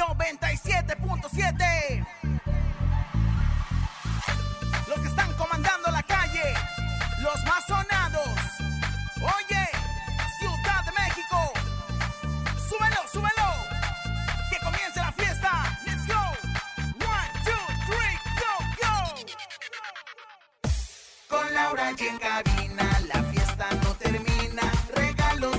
97.7. Los que están comandando la calle, los más sonados. Oye, Ciudad de México. Súbelo, súbelo. Que comience la fiesta. Let's go. One, two, three, go, go. Con Laura y en cabina, la fiesta no termina. Regalos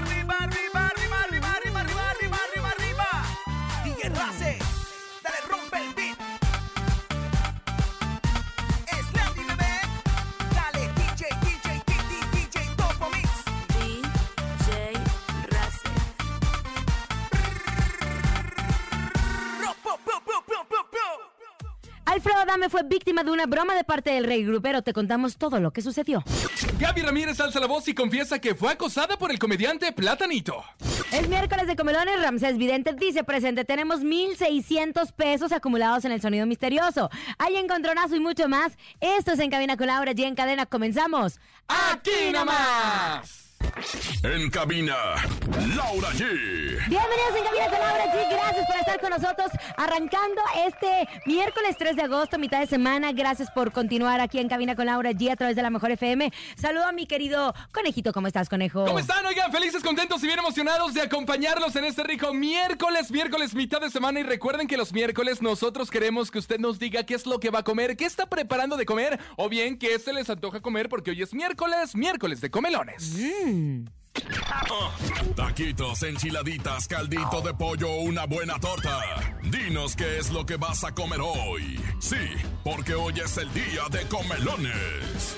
Fue víctima de una broma de parte del rey grupero. Te contamos todo lo que sucedió. Gaby Ramírez alza la voz y confiesa que fue acosada por el comediante Platanito. Es miércoles de comelones. Ramsés Vidente dice presente. Tenemos 1,600 pesos acumulados en el sonido misterioso. Hay encontronazo y mucho más. Esto es En Cabina con Laura y en cadena. Comenzamos. ¡Aquí nomás! En cabina, Laura G. Bienvenidos en Cabina con Laura G. Gracias por estar con nosotros. Arrancando este miércoles 3 de agosto, mitad de semana. Gracias por continuar aquí en Cabina con Laura G a través de la Mejor FM. Saludo a mi querido conejito. ¿Cómo estás, conejo? ¿Cómo están? Oigan, felices, contentos y bien emocionados de acompañarlos en este rico miércoles, miércoles, mitad de semana. Y recuerden que los miércoles nosotros queremos que usted nos diga qué es lo que va a comer, qué está preparando de comer, o bien qué se les antoja comer, porque hoy es miércoles, miércoles de comelones. Taquitos, enchiladitas, caldito de pollo, una buena torta. Dinos qué es lo que vas a comer hoy. Sí, porque hoy es el día de comelones.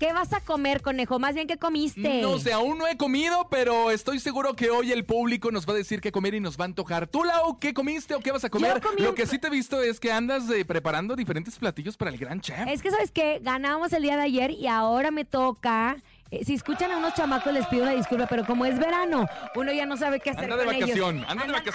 ¿Qué vas a comer, conejo? Más bien, ¿qué comiste? No sé, aún no he comido, pero estoy seguro que hoy el público nos va a decir qué comer y nos va a antojar. ¿Tú, Lau, qué comiste o qué vas a comer? comí Lo un que sí te he visto es que andas eh, preparando diferentes platillos para el gran chef. Es que, ¿sabes qué? Ganamos el día de ayer y ahora me toca... eh, si escuchan a unos chamacos les pido una disculpa, pero como es verano, uno ya no sabe qué hacer Anda de con ellos. de vacación.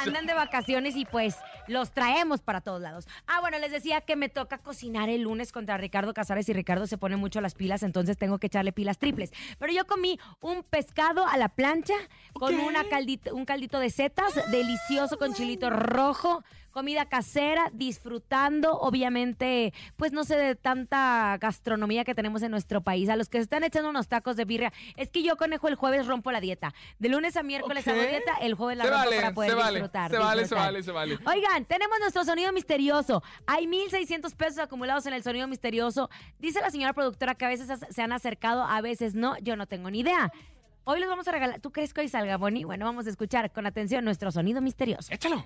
Andan de vacaciones y pues los traemos para todos lados. Ah, bueno, les decía que me toca cocinar el lunes contra Ricardo Casares y Ricardo se pone mucho las pilas, entonces tengo que echarle pilas triples. Pero yo comí un pescado a la plancha con una caldito, un caldito de setas delicioso con chilito rojo. Comida casera, disfrutando, obviamente, pues no sé, de tanta gastronomía que tenemos en nuestro país. A los que se están echando unos tacos de birria, es que yo, conejo, el jueves rompo la dieta. De lunes a miércoles hago dieta, el jueves la Se rompo vale, para poder se disfrutar. se vale, se vale, se vale. Oigan, tenemos nuestro sonido misterioso. Hay 1,600 pesos acumulados en el sonido misterioso. Dice la señora productora que a veces se han acercado, a veces no. Yo no tengo ni idea. Hoy les vamos a regalar. ¿Tú crees que hoy salga, Bonnie? Bueno, vamos a escuchar con atención nuestro sonido misterioso. Échalo.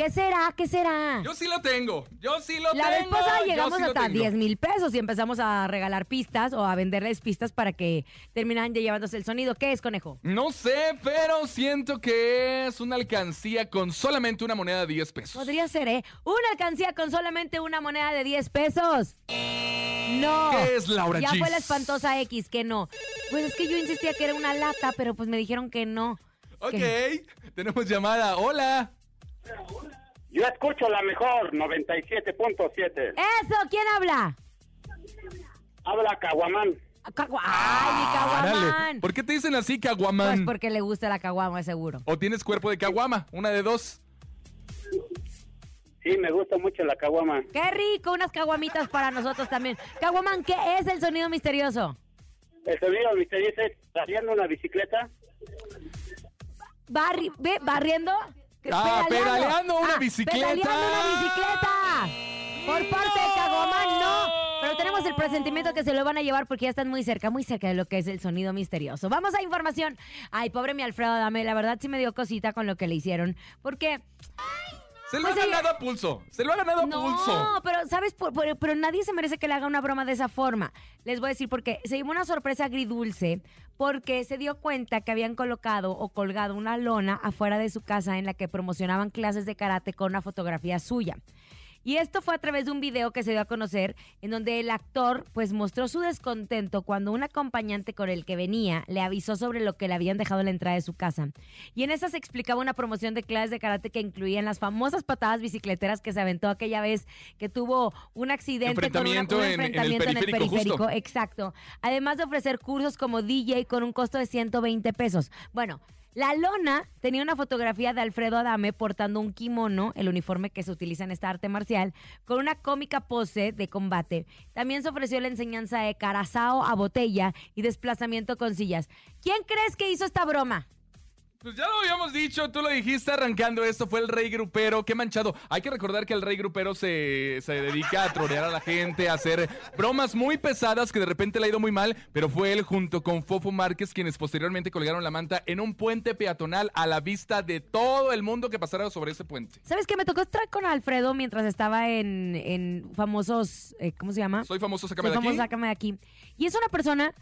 ¿Qué será? ¿Qué será? Yo sí lo tengo. Yo sí lo La vez tengo. pasada llegamos sí hasta tengo. 10 mil pesos y empezamos a regalar pistas o a venderles pistas para que terminaran ya llevándose el sonido. ¿Qué es, conejo? No sé, pero siento que es una alcancía con solamente una moneda de 10 pesos. Podría ser, ¿eh? Una alcancía con solamente una moneda de 10 pesos. No. ¿Qué es, Laura Ya Gis? fue la espantosa X, que no. Pues es que yo insistía que era una lata, pero pues me dijeron que no. Ok, Que- tenemos llamada. Hola. Yo escucho la mejor, 97.7. ¡Eso! ¿Quién habla? Habla Caguamán. Cagua- ¡Ay, mi Árale. caguamán! ¿Por qué te dicen así, Pues caguamán? porque le gusta la caguama, seguro. ¿O tienes cuerpo de caguama? Una de dos. Sí, me gusta mucho la Caguama. ¡Qué rico! Unas caguamitas para nosotros también. Caguamán, ¿qué es el sonido misterioso? El sonido misterioso es saliendo una bicicleta. barri- ve, barriendo. Ah, pedaleando una Ah, bicicleta. Pedaleando una bicicleta. Por parte de Caguaman, no. Pero tenemos el presentimiento que se lo van a llevar porque ya están muy cerca, muy cerca de lo que es el sonido misterioso. Vamos a información. Ay, pobre mi Alfredo Dame, la verdad sí me dio cosita con lo que le hicieron. Porque Se lo Pues ha ganado a pulso. Se lo ha ganado a pulso. no, pero ¿sabes? Por- por- pero nadie se merece que le haga una broma de esa forma. Les voy a decir porque se llevó una sorpresa agridulce porque se dio cuenta que habían colocado o colgado una lona afuera de su casa en la que promocionaban clases de karate con una fotografía suya. Y esto fue a través de un video que se dio a conocer en donde el actor pues mostró su descontento cuando un acompañante con el que venía le avisó sobre lo que le habían dejado en la entrada de su casa. Y en esa se explicaba una promoción de clases de karate que incluían las famosas patadas bicicleteras que se aventó aquella vez que tuvo un accidente con una- Enfrentamiento un en- en el enfrentamiento en el periférico, periférico. justo. Exacto. Además de ofrecer cursos como DJ con un costo de 120 pesos. Bueno, la lona tenía una fotografía de Alfredo Adame portando un kimono, el uniforme que se utiliza en esta arte marcial, con una cómica pose de combate. También se ofreció la enseñanza de carazao a botella y desplazamiento con sillas. ¿Quién crees que hizo esta broma? Pues ya lo habíamos dicho, tú lo dijiste arrancando esto, fue el rey grupero, qué manchado. Hay que recordar que el rey grupero se, se dedica a trolear a la gente, a hacer bromas muy pesadas que de repente le ha ido muy mal, pero fue él junto con Fofo Márquez quienes posteriormente colgaron la manta en un puente peatonal a la vista de todo el mundo que pasara sobre ese puente. ¿Sabes qué? Me tocó estar con Alfredo mientras estaba en, en famosos, eh, ¿cómo se llama? Soy famoso, sácame Soy de aquí. famoso, sácame de aquí. Y es una persona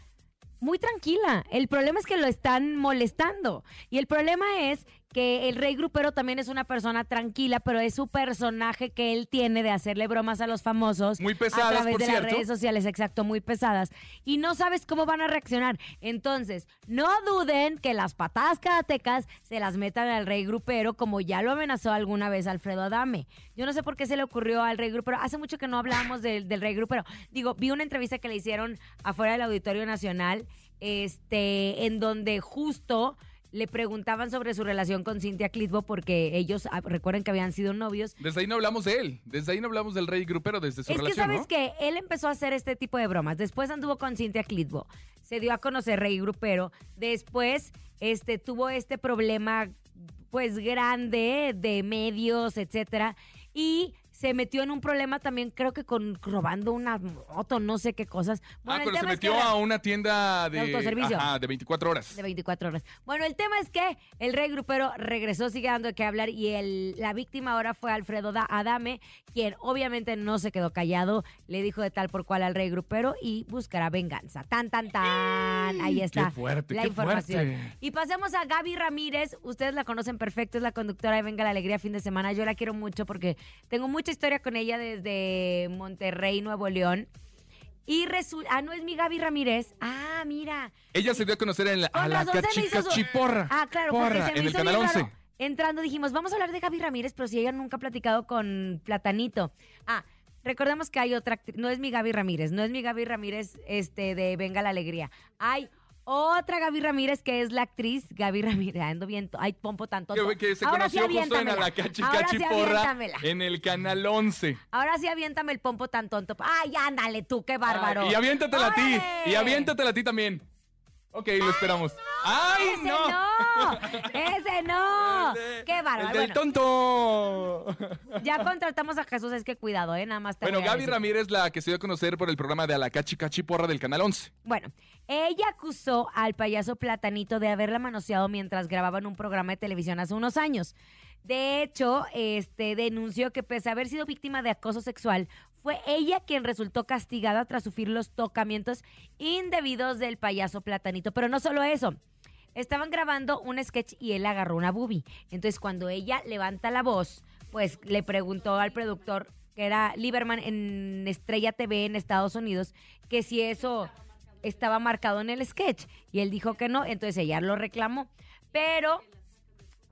muy tranquila. El problema es que lo están molestando. Y el problema es que el rey grupero también es una persona tranquila, pero es su personaje que él tiene de hacerle bromas a los famosos. Muy pesadas, A través por de cierto. las redes sociales, exacto, muy pesadas. Y no sabes cómo van a reaccionar. Entonces, no duden que las patadas karatecas se las metan al rey grupero, como ya lo amenazó alguna vez Alfredo Adame. Yo no sé por qué se le ocurrió al rey grupero. Hace mucho que no hablábamos del, del rey grupero. Digo, vi una entrevista que le hicieron afuera del Auditorio Nacional, este, en donde justo le preguntaban sobre su relación con Cintia Clitbo, porque ellos, ah, recuerden que habían sido novios, Desde ahí no hablamos de él, desde ahí no hablamos del rey grupero, desde su es que relación, sabes ¿no? que él empezó a hacer este tipo de bromas. Después anduvo con Cintia Clitbo. Se dio a conocer Rey Grupero. Después este, tuvo este problema, pues grande de medios, etcétera. Y se metió en un problema también, creo que con robando una moto, no sé qué cosas. ah, Bueno, el cuando se tema es que metió a una tienda de, De autoservicio. Ajá, de 24 horas. de 24 horas. Bueno, el tema es que el rey grupero regresó, sigue dando de qué hablar y el, la víctima ahora fue Alfredo Da- Adame, quien obviamente no se quedó callado, le dijo de tal por cual al rey grupero y buscará venganza. Tan, tan, tan. Ahí está Qué fuerte, la qué información. fuerte. Y pasemos a Gaby Ramírez. Ustedes la conocen perfecto, es la conductora de Venga la Alegría fin de semana. Yo la quiero mucho porque tengo mucha historia con ella desde Monterrey, Nuevo León. Y resulta, ah, no es mi Gaby Ramírez. Ah, mira. Ella se dio a conocer en la, a la su- cachicachiporra. Ah, claro, porque Porra, se me en el hizo canal bien 11. raro. Entrando dijimos, vamos a hablar de Gaby Ramírez, pero si ella nunca ha platicado con Platanito. Ah, recordemos que hay otra no es mi Gaby Ramírez, no es mi Gaby Ramírez este, de Venga la Alegría. Hay otra Gaby Ramírez que es la actriz Gaby Ramírez. Ando bien, ay, pompo tanto. Que, que se Ahora sí conoció justo en la cachi Ahora sí cachiporra aviéntamela. en el canal 11. Ahora sí aviéntame el pompo tan tonto. Ay, ándale tú, qué bárbaro. Y aviéntatela a ti. Y aviéntatela a ti también. Ok, lo esperamos. ¡Ay, ¡Ese no! no! ¡Ese no! ¡Qué bárbaro! El del Bueno, tonto. ya contratamos a Jesús, es que cuidado, ¿eh? Nada más te Bueno, voy a Gaby decir. Ramírez, la que se dio a conocer por el programa de Alacachi Cachiporra del canal 11. Bueno, ella acusó al payaso Platanito de haberla manoseado mientras grababan un programa de televisión hace unos años. De hecho, este denunció que pese a haber sido víctima de acoso sexual, fue ella quien resultó castigada tras sufrir los tocamientos indebidos del payaso Platanito. Pero no solo eso. Estaban grabando un sketch y él agarró una boobie. Entonces, cuando ella levanta la voz, pues le preguntó al productor, que era Lieberman en Estrella TV en Estados Unidos, que si eso estaba marcado en el sketch. Y él dijo que no, entonces ella lo reclamó. Pero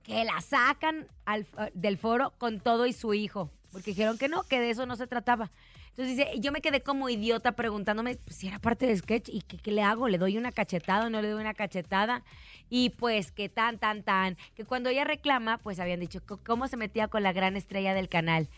que la sacan al- del foro con todo y su hijo. Porque dijeron que no, que de eso no se trataba. Entonces dice, yo me quedé como idiota preguntándome pues, si era parte del sketch y ¿qué, qué le hago, le doy una cachetada o no le doy una cachetada. Y pues que tan, tan, tan, que cuando ella reclama, pues habían dicho cómo se metía con la gran estrella del canal.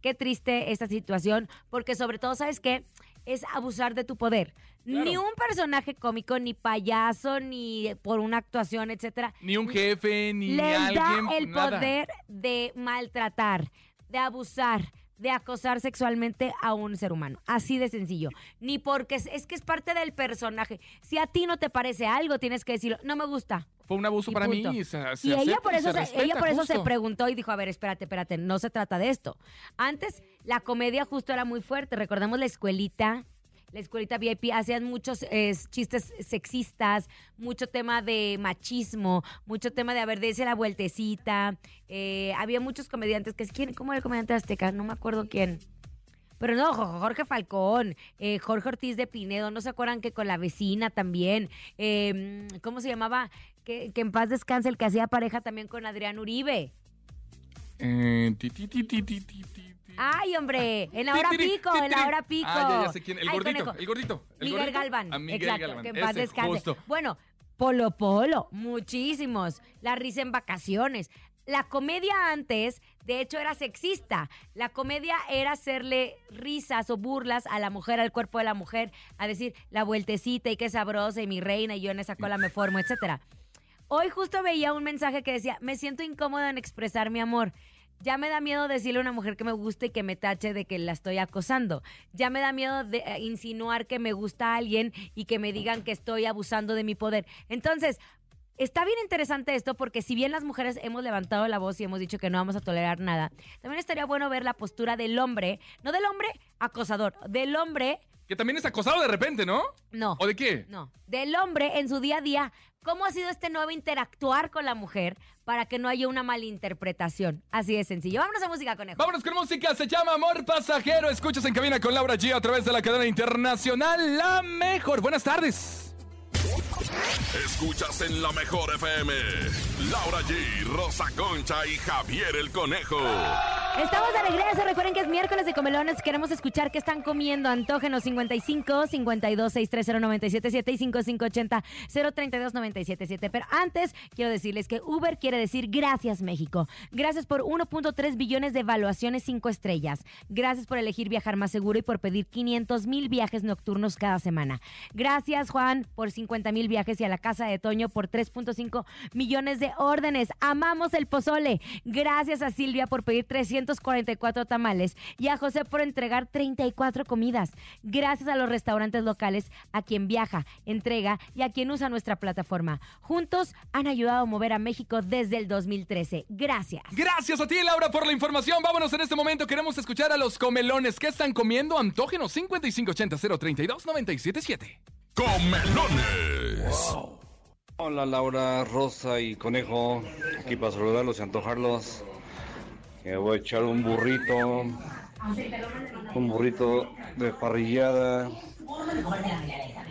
Qué triste esta situación, porque sobre todo, ¿sabes qué? es abusar de tu poder. Claro. Ni un personaje cómico, ni payaso, ni por una actuación, etcétera, Ni un jefe, ni les alguien. da el nada. poder de maltratar, de abusar, de acosar sexualmente a un ser humano. Así de sencillo. Ni porque es, es que es parte del personaje. Si a ti no te parece algo, tienes que decirlo. No me gusta. Fue un abuso Y para punto. mí. y se- se Y ella por eso, se, respeta, ella por eso se preguntó y dijo, a ver, espérate, espérate, no se trata de esto. Antes la comedia justo era muy fuerte. Recordemos la escuelita. La escuelita VIP hacían muchos eh, chistes sexistas, mucho tema de machismo, mucho tema de, a ver, dése la vueltecita. Eh, había muchos comediantes que, ¿quién, ¿cómo era el comediante azteca? No me acuerdo quién. Pero no, Jo- Jorge Falcón, eh, Jorge Ortiz de Pinedo, ¿no se acuerdan que con la vecina también? Eh, ¿Cómo se llamaba? Que, que en paz descanse el que hacía pareja también con Adrián Uribe. Eh, ti, ti, ti. Ay, hombre, en la hora pico, en la hora pico. Ah, ya, ya sé quién. El Ay, gordito, conejo. el gordito. el Miguel gordito. Galván. Ah, Miguel Exacto, Galván. que en paz Ese, descanse. justo. Bueno, Polo Polo, muchísimos. La risa en vacaciones. La comedia antes, de hecho, era sexista. La comedia era hacerle risas o burlas a la mujer, al cuerpo de la mujer, a decir la vueltecita y qué sabrosa y mi reina y yo en esa cola me formo, etcétera. Hoy justo veía un mensaje que decía, me siento incómoda en expresar mi amor. Ya me da miedo decirle a una mujer que me gusta y que me tache de que la estoy acosando. Ya me da miedo de eh, insinuar que me gusta a alguien y que me digan que estoy abusando de mi poder. Entonces, está bien interesante esto porque si bien las mujeres hemos levantado la voz y hemos dicho que no vamos a tolerar nada, también estaría bueno ver la postura del hombre, no del hombre acosador, del hombre, Que también es acosado de repente, ¿no? no. ¿O de qué? No, del hombre en su día a día, ¿cómo ha sido este nuevo interactuar con la mujer para que no haya una malinterpretación? Así de sencillo. Vámonos a música, conejo. Vámonos con música, se llama Amor Pasajero. Escuchas en cabina con Laura G a través de la cadena internacional La Mejor. Buenas tardes. Escuchas en la mejor FM. Laura G, Rosa Concha y Javier el Conejo. Estamos de regreso. Recuerden que es miércoles de comelones. Queremos escuchar qué están comiendo. Antógenos 55 52 630 977 y 5580 032 977. Pero antes quiero decirles que Uber quiere decir gracias México. Gracias por 1.3 billones de evaluaciones 5 estrellas. Gracias por elegir viajar más seguro y por pedir 500 mil viajes nocturnos cada semana. Gracias Juan por 50 mil viajes y a la casa de Toño por 3.5 millones de órdenes. Amamos el pozole. Gracias a Silvia por pedir 344 tamales y a José por entregar 34 comidas. Gracias a los restaurantes locales, a quien viaja, entrega y a quien usa nuestra plataforma. Juntos han ayudado a mover a México desde el 2013. Gracias. Gracias a ti, Laura, por la información. Vámonos en este momento. Queremos escuchar a los comelones. ¿Qué están comiendo? Antógenos 5580 032 977. Comelones. Hola Laura, Rosa y Conejo, aquí para saludarlos y antojarlos. Me voy a echar un burrito, un burrito de parrillada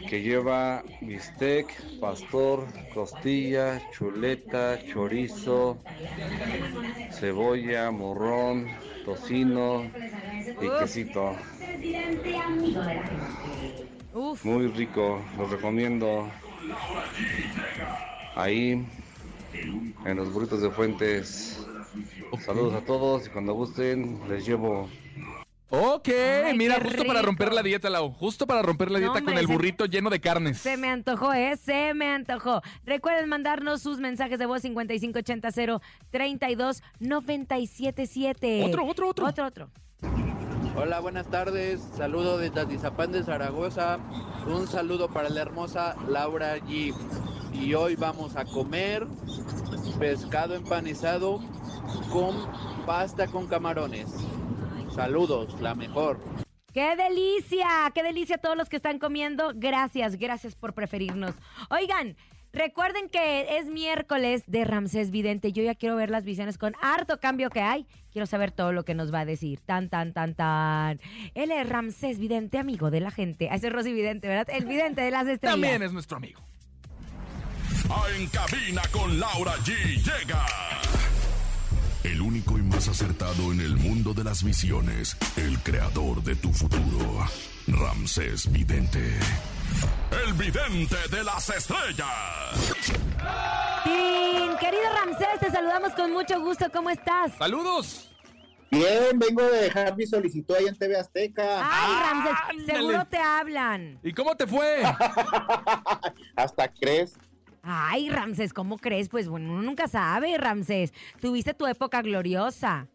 que lleva bistec, pastor, costilla, chuleta, chorizo, cebolla, morrón, tocino y quesito. Uf. Muy rico, los recomiendo. Ahí, en los burritos de Fuentes. Saludos a todos y cuando gusten les llevo. Ok, Ay, mira, justo para romper la dieta, Lau. Justo para romper la No, dieta hombre, con el se- burrito lleno de carnes. Se me antojó, ¿eh? Se me antojó. Recuerden mandarnos sus mensajes de voz 5580 32 977. Otro, otro, otro. Otro, otro. Hola, buenas tardes. Saludo desde Atizapán de Zaragoza. Un saludo para la hermosa Laura G. Y hoy vamos a comer pescado empanizado con pasta con camarones. Saludos, la mejor. ¡Qué delicia! ¡Qué delicia a todos los que están comiendo! Gracias, gracias por preferirnos. Oigan, recuerden que es miércoles de Ramsés Vidente. Yo ya quiero ver las visiones con harto cambio que hay. Quiero saber todo lo que nos va a decir. Tan, tan, tan, tan. Él es Ramsés Vidente, amigo de la gente. Ah, Ese es Rosy Vidente, ¿verdad? El vidente de las estrellas. También es nuestro amigo. Ah, En cabina con Laura G llega. El único y más acertado en el mundo de las visiones. El creador de tu futuro. Ramsés Vidente. El vidente de las estrellas. Tin, Querido Ramsés, te saludamos con mucho gusto. ¿Cómo estás? ¡Saludos! Bien, vengo de dejar mi solicitud ahí en TV Azteca. Ay, Ramses, ándale. seguro te hablan. ¿Y cómo te fue? Hasta crees. Ay, Ramses, ¿cómo crees? Pues bueno, uno nunca sabe, Ramses. Tuviste tu época gloriosa.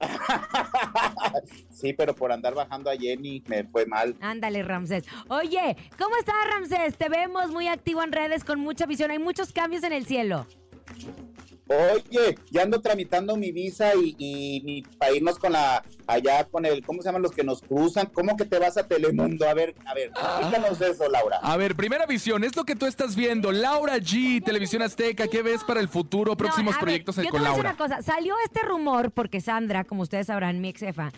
Sí, pero por andar bajando a Jenny me fue mal. Ándale, Ramses. Oye, ¿cómo estás, Ramses? Te vemos muy activo en redes con mucha visión. Hay muchos cambios en el cielo. Oye, ya ando tramitando mi visa y, y, y para irnos con la, allá con el, ¿cómo se llaman los que nos cruzan? ¿Cómo que te vas a Telemundo? A ver, a ver, explícanos eso, Laura. A ver, primera visión, es lo que tú estás viendo. Laura G, Televisión Azteca, ¿qué ves para el futuro? Próximos No, a ver, proyectos yo te con voy a decir Laura. una cosa. Salió este rumor porque Sandra, como ustedes sabrán, mi ex jefa,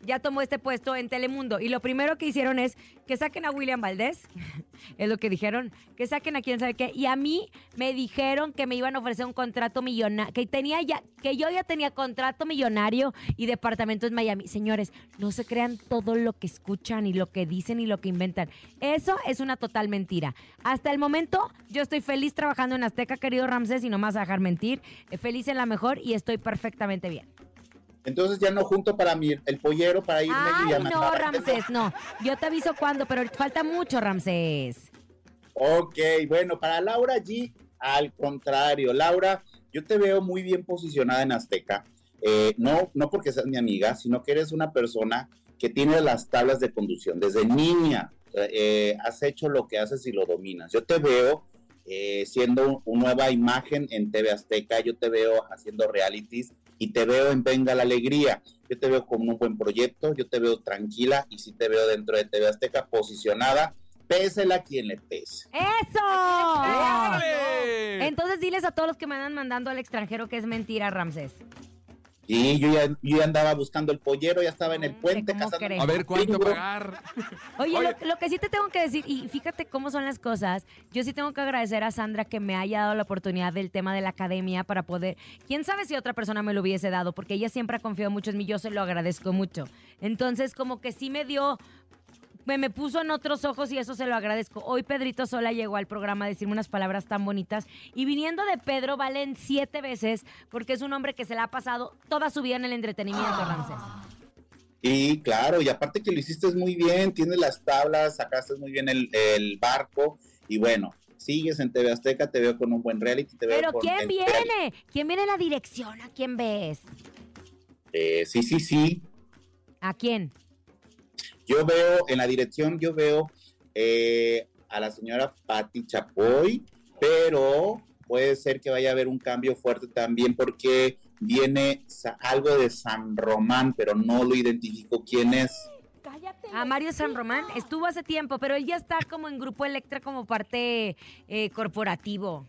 ya tomó este puesto en Telemundo. Y lo primero que hicieron es que saquen a William Valdés. es lo que dijeron. Que saquen a quién sabe qué. Y a mí me dijeron que me iban a ofrecer un contrato millonario. Que tenía ya, que yo ya tenía contrato millonario y departamento en Miami. Señores, no se crean todo lo que escuchan y lo que dicen y lo que inventan. Eso es una total mentira. Hasta el momento, yo estoy feliz trabajando en Azteca, querido Ramsés, y no vas a dejar mentir. Eh, Feliz en la mejor y estoy perfectamente bien. Entonces ya no junto para mí el pollero para irme y Ay, ya no, Ramsés, no. Yo te aviso cuándo, pero falta mucho, Ramsés. Ok, bueno, para Laura G, al contrario, Laura, yo te veo muy bien posicionada en Azteca. Eh, no, no porque seas mi amiga, sino que eres una persona que tiene las tablas de conducción. Desde niña eh, eh, has hecho lo que haces y lo dominas. Yo te veo eh, siendo una nueva imagen en TV Azteca, yo te veo haciendo realities y te veo en Venga la Alegría. Yo te veo con un buen proyecto, yo te veo tranquila y sí te veo dentro de TV Azteca posicionada, pésela a quien le pese. ¡Eso! Entonces diles a todos los que me andan mandando al extranjero que es mentira, Ramsés. Y yo ya, yo ya andaba buscando el pollero, ya estaba en el Hombre, puente. A ver, ¿cuánto pagar? Oye, Oye. Lo, lo que sí te tengo que decir, y fíjate cómo son las cosas, yo sí tengo que agradecer a Sandra que me haya dado la oportunidad del tema de la academia para poder, quién sabe si otra persona me lo hubiese dado, porque ella siempre ha confiado mucho en mí, yo se lo agradezco mucho. Entonces, como que sí me dio, me, me puso en otros ojos y eso se lo agradezco. Hoy Pedrito Sola llegó al programa a decirme unas palabras tan bonitas y viniendo de Pedro valen siete veces porque es un hombre que se la ha pasado toda su vida en el entretenimiento, Ramsés. Y claro, y aparte que lo hiciste muy bien, tienes las tablas, sacaste muy bien el, el barco y bueno, sigues en TV Azteca, te veo con un buen reality, te veo Pero con ¿quién viene? ¿Quién viene en la dirección? ¿A quién ves? Eh, sí, sí, sí. ¿A quién? Yo veo en la dirección, yo veo eh, a la señora Patti Chapoy, pero puede ser que vaya a haber un cambio fuerte también porque viene algo de San Román, pero no lo identifico quién es. A Mario San Román. Estuvo hace tiempo, pero él ya está como en Grupo Electra como parte eh, corporativo.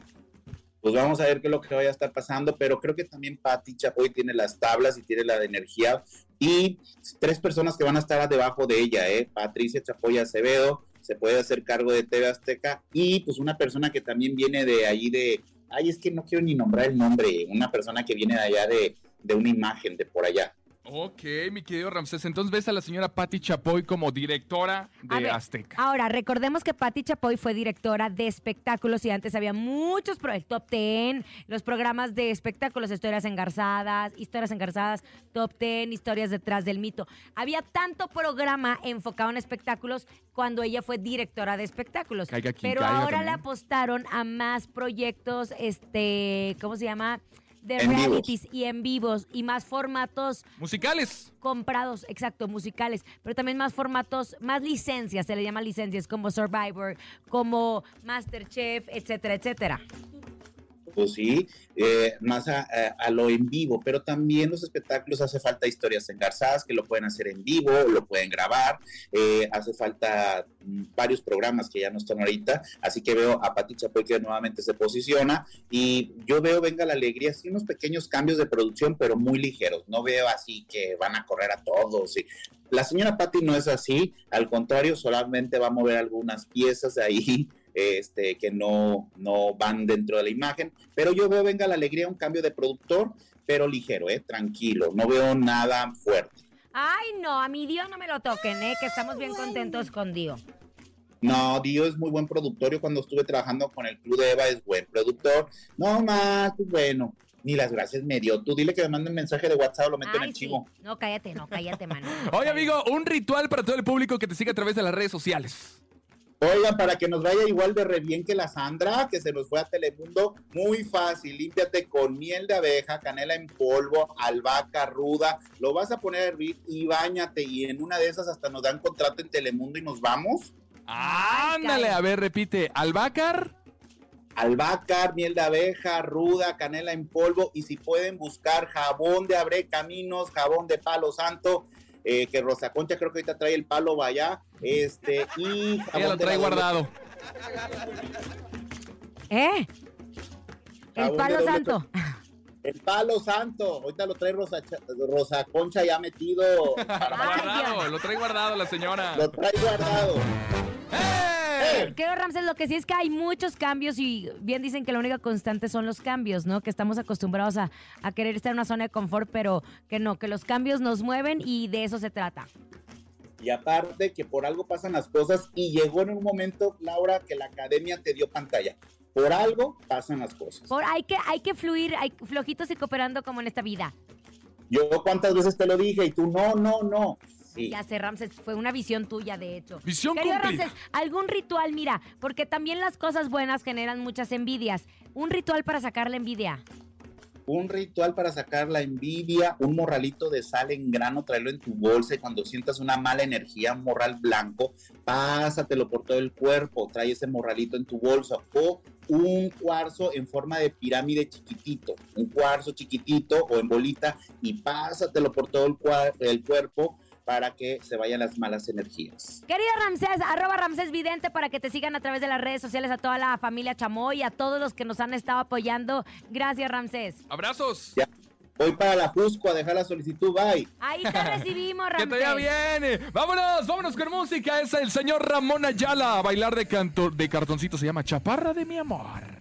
Pues vamos a ver qué es lo que vaya a estar pasando, pero creo que también Patti Chapoy tiene las tablas y tiene la energía y tres personas que van a estar debajo de ella, ¿eh? Patricia Chapoy Acevedo, se puede hacer cargo de TV Azteca y pues una persona que también viene de ahí de, ay, es que no quiero ni nombrar el nombre, una persona que viene de allá de, de una imagen de por allá. Ok, mi querido Ramsés. Entonces ves a la señora Patti Chapoy como directora A de ver, Azteca. Ahora, recordemos que Patti Chapoy fue directora de espectáculos y antes había muchos pro- el Top Ten, los programas de espectáculos, historias engarzadas, historias engarzadas, Top Ten, historias detrás del mito. Había tanto programa enfocado en espectáculos cuando ella fue directora de espectáculos. Caiga Pero ahora le también. apostaron a más proyectos, este, ¿cómo se llama? De En vivos. realities y en vivos y más formatos Musicales. comprados, exacto, musicales, pero también más formatos, más licencias, se le llama licencias, como Survivor, como Masterchef, etcétera, etcétera. Pues sí, eh, más a, a- a lo en vivo, pero también los espectáculos hace falta historias engarzadas que lo pueden hacer en vivo, lo pueden grabar, eh, hace falta mm, varios programas que ya no están ahorita, así que veo a Pati Chapoy que nuevamente se posiciona. Y yo veo Venga la Alegría, sí unos pequeños cambios de producción, pero muy ligeros, no veo así que van a correr a todos. Y la señora Patti no es así, al contrario, solamente va a mover algunas piezas de ahí este, que no, no van dentro de la imagen, pero yo veo Venga la Alegría un cambio de productor, pero ligero, eh, tranquilo, no veo nada fuerte. Ay, no, a mi Dios no me lo toquen, ¿eh? que estamos bien contentos con Dios. No, Dio es muy buen productor. Yo cuando estuve trabajando con el Club de Eva es buen productor. No más, pues bueno. Ni las gracias me dio. Tú dile que me mande un mensaje de WhatsApp, lo meto en el sí. chivo. No, cállate, no, cállate, mano. Oye, amigo, un ritual para todo el público que te sigue a través de las redes sociales. Oigan, para que nos vaya igual de re bien que la Sandra, que se nos fue a Telemundo, muy fácil, límpiate con miel de abeja, canela en polvo, albahaca ruda, lo vas a poner a hervir y bañate y en una de esas hasta nos dan contrato en Telemundo y nos vamos. Ándale, a ver, repite. Albácar. Albahaca, miel de abeja, ruda, canela en polvo y si pueden buscar jabón de abre caminos, jabón de palo santo, eh, que Rosa Concha creo que ahorita trae el palo vaya, este, y jabón lo trae guardado. ¿Eh? El palo santo. El palo santo, ahorita lo trae Rosa, Rosa Concha ya metido, para mañana. Guardado, lo trae guardado la señora. lo trae guardado. ¡Eh! Creo, Ramses, lo que sí es que hay muchos cambios y bien dicen que la única constante son los cambios, ¿no? Que estamos acostumbrados a, a querer estar en una zona de confort, pero que no, que los cambios nos mueven y de eso se trata. Y aparte que por algo pasan las cosas y llegó en un momento, Laura, que la academia te dio pantalla. Por algo pasan las cosas. Por, hay, que, hay que fluir, hay flojitos y cooperando como en esta vida. Yo cuántas veces te lo dije y tú no, no, no. Sí. Ya sé, Ramses, fue una visión tuya, de hecho. Visión Querido cumplida. Ramses, algún ritual, mira, porque también las cosas buenas generan muchas envidias. Un ritual para sacar la envidia. Un ritual para sacar la envidia, un morralito de sal en grano, traerlo en tu bolsa y cuando sientas una mala energía, un morral blanco, pásatelo por todo el cuerpo, trae ese morralito en tu bolsa o un cuarzo en forma de pirámide chiquitito, un cuarzo chiquitito o en bolita y pásatelo por todo el, el cuerpo para que se vayan las malas energías. Querido Ramsés, arroba Ramsés Vidente para que te sigan a través de las redes sociales a toda la familia Chamoy, a todos los que nos han estado apoyando. Gracias, Ramsés. Abrazos. Ya. Voy para la Jusco a dejar la solicitud, bye. Ahí te recibimos, Que Ramsés. te vaya bien. Vámonos, vámonos con música. Es el señor Ramón Ayala. A bailar de, canto, de cartoncito se llama Chaparra de mi amor.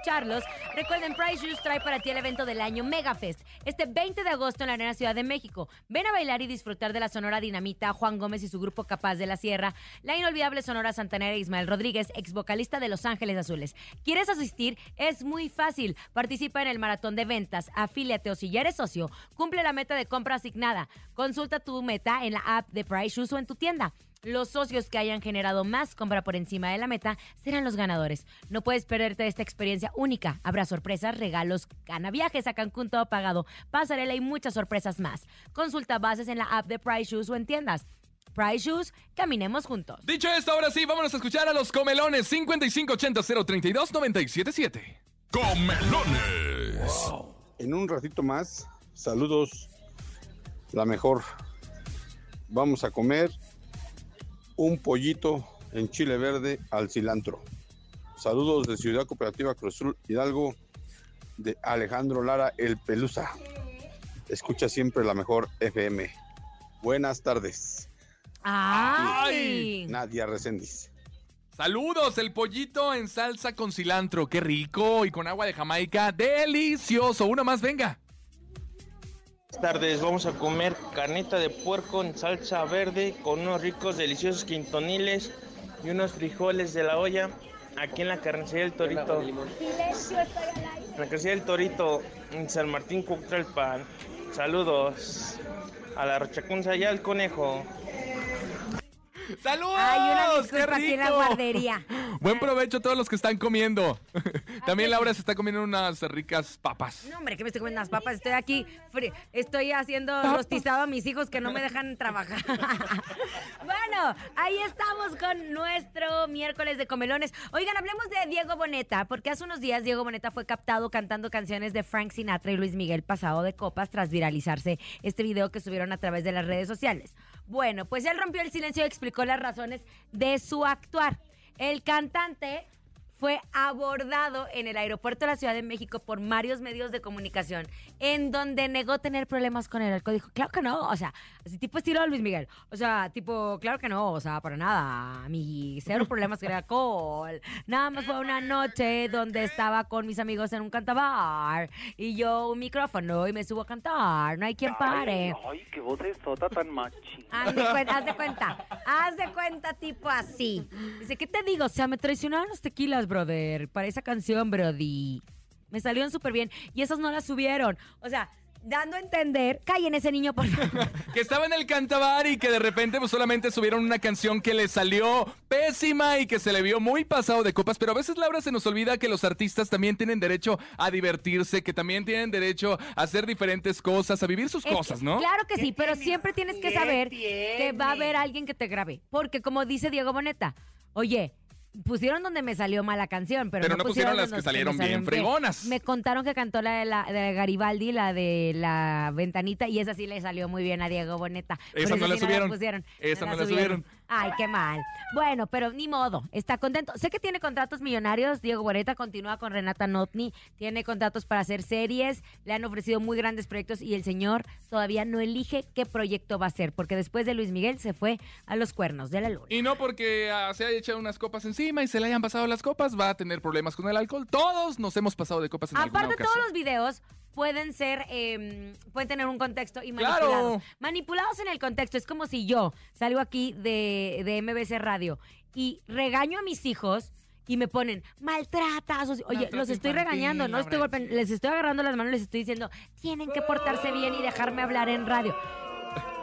escucharlos, recuerden, Price Shoes trae para ti el evento del año Megafest. Este 20 de agosto en la Arena Ciudad de México. Ven a bailar y disfrutar de la Sonora Dinamita, Juan Gómez y su grupo Capaz de la Sierra, la inolvidable Sonora Santanera Ismael Rodríguez, ex vocalista de Los Ángeles Azules. ¿Quieres asistir? Es muy fácil. Participa en el maratón de ventas, afíliate o si ya eres socio, cumple la meta de compra asignada. Consulta tu meta en la app de Price Shoes o en tu tienda. Los socios que hayan generado más compra por encima de la meta serán los ganadores. No puedes perderte esta experiencia única. Habrá sorpresas, regalos, gana viajes a Cancún todo pagado, pasarela y muchas sorpresas más. Consulta bases en la app de Price Shoes o en tiendas. Price Shoes, caminemos juntos. Dicho esto, ahora sí, vámonos a escuchar a los comelones 5580 032 977. Comelones. En un ratito más, saludos, la mejor. Vamos a comer un pollito en chile verde al cilantro. Saludos de Ciudad Cooperativa Cruzul Hidalgo, de Alejandro Lara El Pelusa. Escucha siempre la mejor FM. Buenas tardes. ¡Ay! Nadia Reséndiz. Saludos, el pollito en salsa con cilantro, qué rico, y con agua de Jamaica, delicioso. Uno más, venga. Buenas tardes, vamos a comer carnita de puerco en salsa verde con unos ricos, deliciosos quintoniles y unos frijoles de la olla aquí en la carnicería del Torito. La carnicería del Torito en San Martín Cuauhtémoc. Saludos a la Rochacunza y al conejo. ¡Saludos! Hay una ¡Qué disculpa aquí en la guardería. Buen provecho a todos los que están comiendo. También Laura se está comiendo unas ricas papas. No, hombre, que me estoy comiendo unas papas. Estoy aquí, estoy haciendo rostizado a mis hijos que no me dejan trabajar. bueno, ahí estamos con nuestro miércoles de comelones. Oigan, hablemos de Diego Boneta, porque hace unos días Diego Boneta fue captado cantando canciones de Frank Sinatra y Luis Miguel pasado de copas tras viralizarse este video que subieron a través de las redes sociales. Bueno, pues él rompió el silencio y explicó las razones de su actuar. El cantante fue abordado en el aeropuerto de la Ciudad de México por varios medios de comunicación, en donde negó tener problemas con el alcohol. Dijo, claro que no, o sea, así tipo estilo Luis Miguel. O sea, tipo, claro que no, o sea, para nada, mi cero problemas con el alcohol. Nada más fue una noche donde estaba con mis amigos en un cantabar y yo un micrófono y me subo a cantar, no hay quien pare. Ay, qué voz es sota tan machi. Haz de, cuenta, haz de cuenta, haz de cuenta tipo así. Dice, ¿qué te digo? O sea, me traicionaron los tequilas, brother, para esa canción, brody. Me salieron súper bien y esas no las subieron. O sea, dando a entender, callen ese niño, por favor. Que estaba en el cantabar y que de repente pues, solamente subieron una canción que le salió pésima y que se le vio muy pasado de copas. Pero a veces, Laura, se nos olvida que los artistas también tienen derecho a divertirse, que también tienen derecho a hacer diferentes cosas, a vivir sus Es que- cosas, ¿no? Claro que sí, pero siempre tienes que ¿Qué saber que va a haber alguien que te grabe. Porque como dice Diego Boneta, oye, pusieron donde me salió mala canción, pero, Pero no pusieron las que salieron bien fregonas. Me contaron que cantó la de, la de Garibaldi, la de la ventanita, y esa sí le salió muy bien a Diego Boneta. Esa no la sí subieron. pusieron. Esa no la subieron. Ay, qué mal. Bueno, pero ni modo, está contento. Sé que tiene contratos millonarios. Diego Boneta continúa con Renata Notni, tiene contratos para hacer series, le han ofrecido muy grandes proyectos y el señor todavía no elige qué proyecto va a hacer, porque después de Luis Miguel se fue a los cuernos de la luna. Y no porque ah, se haya echado unas copas encima y se le hayan pasado las copas, va a tener problemas con el alcohol. Todos nos hemos pasado de copas en alguna Aparte, todos ocasión. los videos pueden ser, eh, pueden tener un contexto y Claro. manipulados. Manipulados en el contexto. Es como si yo salgo aquí de, de MBC Radio y regaño a mis hijos y me ponen maltratas. Oye, Maltrato los estoy infantil, regañando, no estoy les estoy agarrando las manos, les estoy diciendo, tienen que portarse bien y dejarme hablar en radio.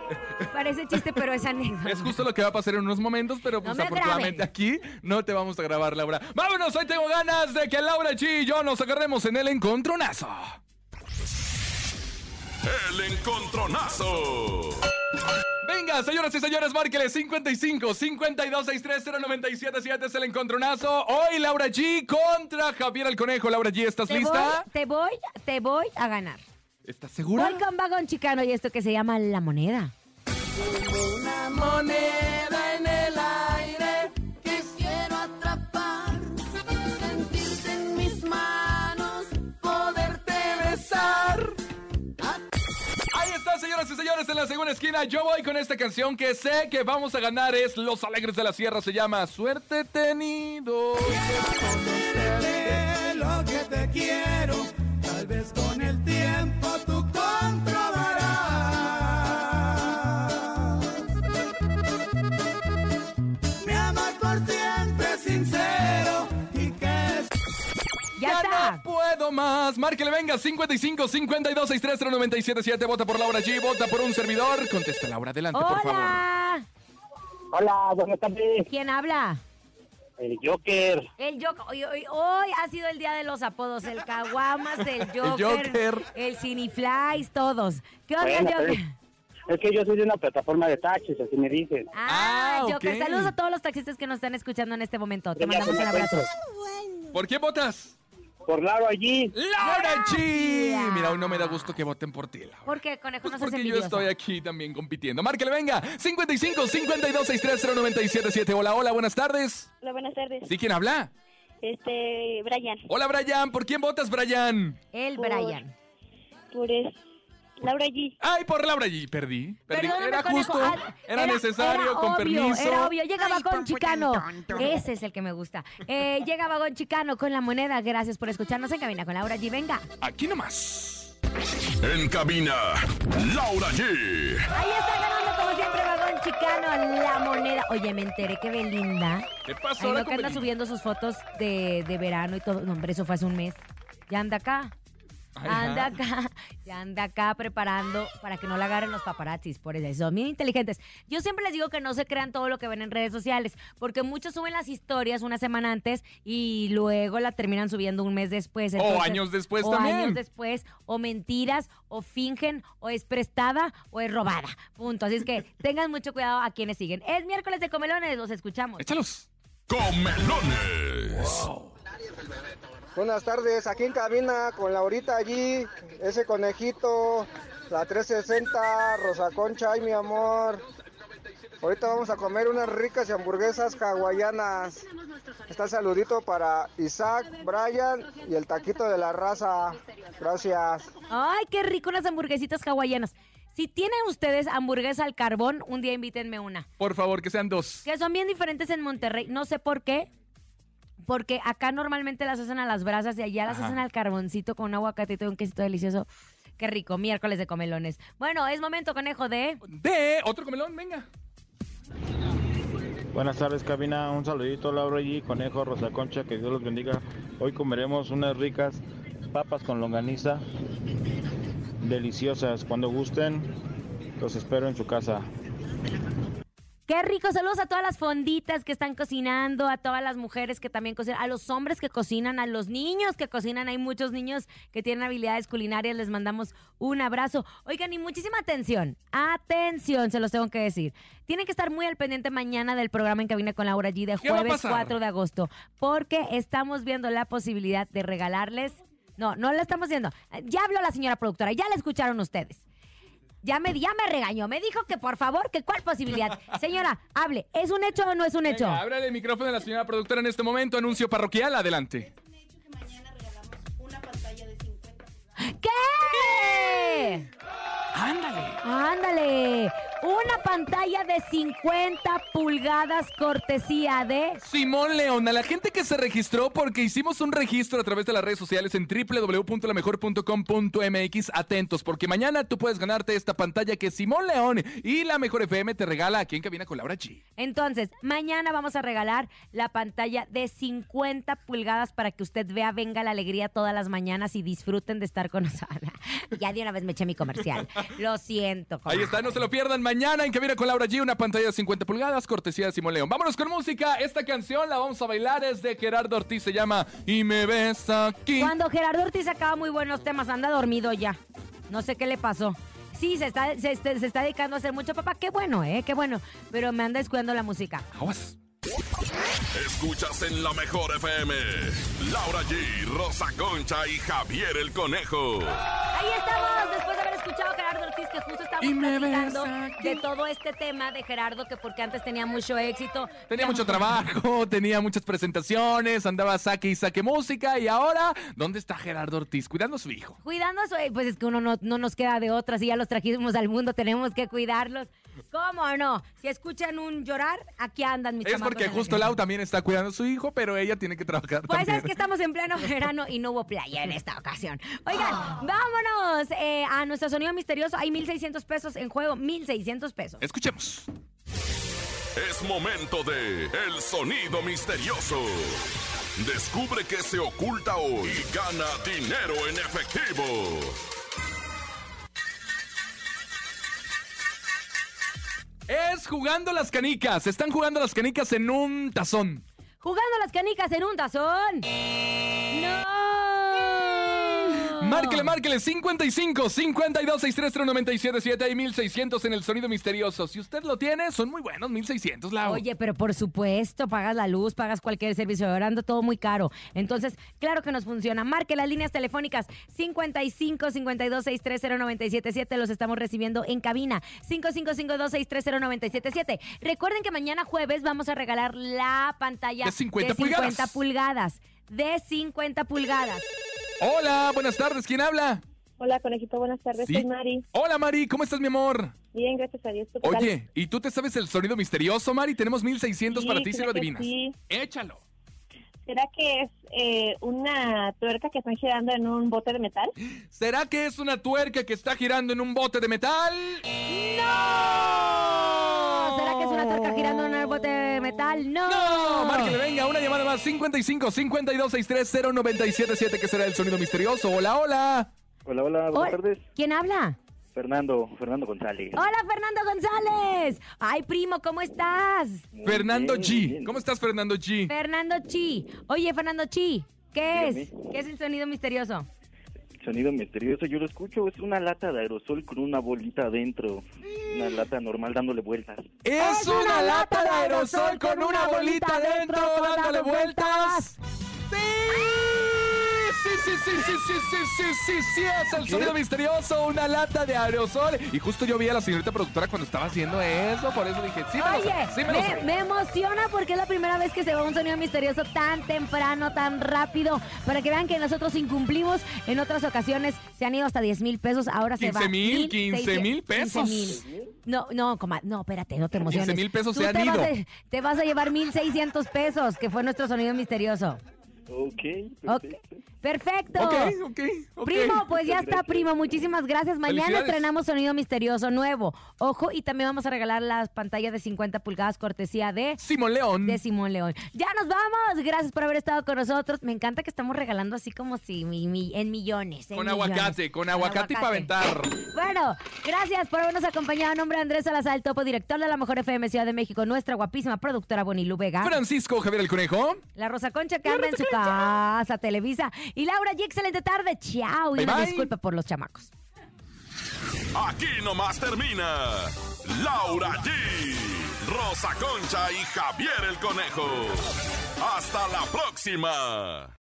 Parece chiste, pero es anécdota. Es justo lo que va a pasar en unos momentos, pero pues me afortunadamente aquí no te vamos a grabar, Laura. Vámonos, hoy tengo ganas de que Laura G y yo nos agarremos en el encontronazo. El encontronazo. Venga, señoras y señores, márqueles 55 52 630 977 es el encontronazo. Hoy Laura G contra Javier el Conejo. Laura G, ¿estás Te voy, lista? te voy, te voy a ganar. ¿Estás segura? Voy con Vagón Chicano y esto que se llama La Moneda. Una moneda en el señoras y señores, en la segunda esquina. Yo voy con esta canción que sé que vamos a ganar. Es Los Alegres de la Sierra. Se llama Suerte Tenido. Sé lo te quiero, tal vez con más. Márquele, venga, 55 52 630 977. Vota por Laura G. Vota por un servidor. Contesta, Laura. Adelante, por favor. Hola. Hola, buenas tardes. ¿Quién habla? El Joker. El Joker. Hoy, hoy- hoy ha sido el día de los apodos. El Caguamas, del Joker, Joker. el Cineflies, todos. ¿Qué onda, Bueno, Joker? pero Es que yo soy de una plataforma de taxis, así me dicen. Ah, Ah, Joker. ok. Saludos a todos los taxistas que nos están escuchando en este momento. Te mandamos un abrazo. ¿Por qué votas? Por Laura allí. ¡Laura G! Mira, hoy no me da gusto que voten por ti, Laura. ¿Por qué, conejo? Pues no porque yo estoy aquí también compitiendo. Márquele, venga. 55 52 630 977. Hola, hola, buenas tardes. Hola, buenas tardes. ¿Sí quién habla? Este, Brian. Hola, Brian. ¿Por quién votas, Brian? El Por- Brian. Por es, Laura G. Ay, por Laura G. Perdí. Perdí. Perdóname, era conejo. justo. Ah, era, necesario, era con obvio, permiso. Era obvio, llega Vagón Chicano. Ese es el que me gusta. Eh, llega Vagón Chicano con la moneda. Gracias por escucharnos en cabina con Laura G. Venga. Aquí nomás. En cabina, Laura G. Ahí está ganando como siempre Vagón Chicano la moneda. Oye, me enteré que Belinda. ¿Qué pasó Ay, ahora no, con que anda Belinda? subiendo sus fotos de, de verano y todo. No, hombre, eso fue hace un mes. Ya anda acá. Ay, Anda ajá. acá, ya anda acá preparando para que no la agarren los paparazzis, por eso. Son bien inteligentes. Yo siempre les digo que no se crean todo lo que ven en redes sociales, porque muchos suben las historias una semana antes y luego la terminan subiendo un mes después. O años después o también. años después, o mentiras, o fingen, o es prestada, o es robada. Punto. Así es que tengan mucho cuidado a quienes siguen. Es miércoles de comelones, los escuchamos. Échalos. Comelones. Buenas tardes, aquí en cabina con Laurita allí, ese conejito, la 360, Rosa Concha, ay mi amor. Ahorita vamos a comer unas ricas y hamburguesas hawaianas. Está el saludito para Isaac, Brian y el taquito de la raza. Gracias. Ay, qué rico unas hamburguesitas hawaianas. Si tienen ustedes hamburguesa al carbón, un día invítenme una. Por favor, que sean dos. Que son bien diferentes en Monterrey. No sé por qué. Porque acá normalmente las hacen a las brasas y allá las Ajá. hacen al carboncito con un aguacatito y un quesito delicioso. Qué rico, miércoles de comelones. Bueno, es momento, conejo, de... De otro comelón, venga. Buenas tardes, cabina. Un saludito, Laura G, Conejo, Rosa Concha, que Dios los bendiga. Hoy comeremos unas ricas papas con longaniza, deliciosas. Cuando gusten, los espero en su casa. Qué rico, saludos a todas las fonditas que están cocinando, a todas las mujeres que también cocinan, a los hombres que cocinan, a los niños que cocinan. Hay muchos niños que tienen habilidades culinarias, les mandamos un abrazo. Oigan, y muchísima atención, atención, se los tengo que decir. Tienen que estar muy al pendiente mañana del programa en cabina con Laura G de ¿Qué va a jueves pasar? 4 de agosto, porque estamos viendo la posibilidad de regalarles... No, no la estamos viendo. Ya habló la señora productora, ya la escucharon ustedes. Ya me, ya me regañó, me dijo que por favor, que cuál posibilidad. Señora, hable, ¿es un hecho o no es un hecho? Venga, ábrale el micrófono a la señora productora en este momento. Anuncio parroquial, adelante. ¿Qué? Ándale. Ándale. Una pantalla de 50 pulgadas cortesía de... Simón León, a la gente que se registró porque hicimos un registro a través de las redes sociales en www.lamejor.com.mx. Atentos, porque mañana tú puedes ganarte esta pantalla que Simón León y la Mejor FM te regala aquí en Cabina con Laura G. Entonces, mañana vamos a regalar la pantalla de 50 pulgadas para que usted vea Venga la Alegría todas las mañanas y disfruten de estar con nosotros. Ya de una vez me eché mi comercial. Lo siento. Ahí está, no se lo pierdan. Mañana en Cabina con Laura G, una pantalla de 50 pulgadas, cortesía de Simón León. Vámonos con música. Esta canción la vamos a bailar. Es de Gerardo Ortiz, se llama Y me ves aquí. Cuando Gerardo Ortiz sacaba muy buenos temas, anda dormido ya. No sé qué le pasó. Sí, se está, se, se- se está dedicando a hacer mucho papá. Qué bueno, ¿eh? Qué bueno. Pero me anda descuidando la música. Aguas. Escuchas en la mejor FM. Laura G, Rosa Concha y Javier el Conejo. Ahí estamos, después de haber escuchado a Gerardo Ortiz, que justo estamos platicando de todo este tema de Gerardo, que porque antes tenía mucho éxito. Tenía mucho trabajo, tenía muchas presentaciones, andaba saque y saque música. Y ahora, ¿dónde está Gerardo Ortiz? Cuidando a su hijo. Cuidando a su... Pues es que uno no, no nos queda de otra. Si ya los trajimos al mundo, tenemos que cuidarlos. ¿Cómo no? Si escuchan un llorar, aquí andan mis Es porque justo. Lau también está cuidando a su hijo, pero ella tiene que trabajar Pues también. es que estamos en pleno verano y no hubo playa en esta ocasión. Oigan, vámonos eh, a nuestro sonido misterioso. Hay 1,600 pesos en juego, 1,600 pesos. Escuchemos. Es momento de El Sonido Misterioso. Descubre qué se oculta hoy y gana dinero en efectivo. Es jugando las canicas. Están jugando las canicas en un tazón. Jugando las canicas en un tazón. ¡No! Márquele, márquele 55 52 630 977 Hay 1600 en el sonido misterioso. Si usted lo tiene, son muy buenos 1600, Lau. Oye, pero por supuesto, pagas la luz, pagas cualquier servicio, ahora anda todo muy caro. Entonces, claro que nos funciona. Marque las líneas telefónicas 55 52 630 977 los estamos recibiendo en cabina. 5552 630 977 Recuerden que mañana jueves vamos a regalar la pantalla De 50 pulgadas. pulgadas. De 50 pulgadas. Hola, buenas tardes. ¿Quién habla? Hola, conejito, buenas tardes. Sí. Soy Mari. Hola, Mari. ¿Cómo estás, mi amor? Bien, gracias a Dios. Oye, ¿y tú te sabes el sonido misterioso, Mari? Tenemos 1600 Sí, para ti si lo adivinas. sí. Échalo. ¿Será que es eh, una tuerca que están girando en un bote de metal? ¿Será que es una tuerca que está girando en un bote de metal? ¡No! ¿Será que es una tuerca girando en el bote de metal? ¡No! No, márquele, venga, una llamada más. 55 52 630 977 que será el sonido misterioso. Hola, hola. Hola, hola, buenas Hola. tardes. ¿Quién habla? Fernando, Fernando González. Hola, Fernando González. Ay, primo, ¿cómo estás? Fernando bien, G. bien. ¿Cómo estás, Fernando G? Fernando Chi. Oye, Fernando Chi, ¿qué es? ¿Qué es el sonido misterioso? Sonido misterioso, yo lo escucho, es una lata de aerosol con una bolita adentro. Una lata normal dándole vueltas. Es una lata de aerosol con una bolita dentro dándole vueltas. ¡Sí! ¡Sí sí, sí, sí, sí, sí, sí, sí, sí, es el sonido misterioso, una lata de aerosol. Y justo yo vi a la señorita productora cuando estaba haciendo eso, por eso dije, sí me lo Oye, sí me lo me, sé. me emociona porque es la primera vez que se va un sonido misterioso tan temprano, tan rápido, para que vean que nosotros incumplimos. En otras ocasiones se han ido hasta 10 mil pesos, ahora se va 15 mil, 1,600, 15 mil pesos. 15 mil. No, no, coma- no, espérate, no te emociones. 15 mil pesos Tú se han te ido. Vas a, te vas a llevar 1,600 pesos, que fue nuestro sonido misterioso. Ok, Ok, Perfecto. Ok, ok, ok. Primo, pues ya está, primo. Muchísimas gracias. Mañana estrenamos Sonido Misterioso nuevo. Ojo, y también vamos a regalar las pantallas de 50 pulgadas cortesía de Simón León. de Simón León. Ya nos vamos. Gracias por haber estado con nosotros. Me encanta que estamos regalando así como si mi- mi- en millones. en Con millones. aguacate, con aguacate y para aventar. Bueno, gracias por habernos acompañado. En nombre de Andrés Salazar, el topo director de la Mejor FM Ciudad de México, nuestra guapísima productora Bonilu Vega. Francisco Javier el Conejo. La Rosa Concha que anda en su casa, Televisa. Y Laura G, excelente tarde. Chao. Y Bye, una bye. disculpa por los chamacos. Aquí nomás termina Laura G, Rosa Concha y Javier el Conejo. Hasta la próxima.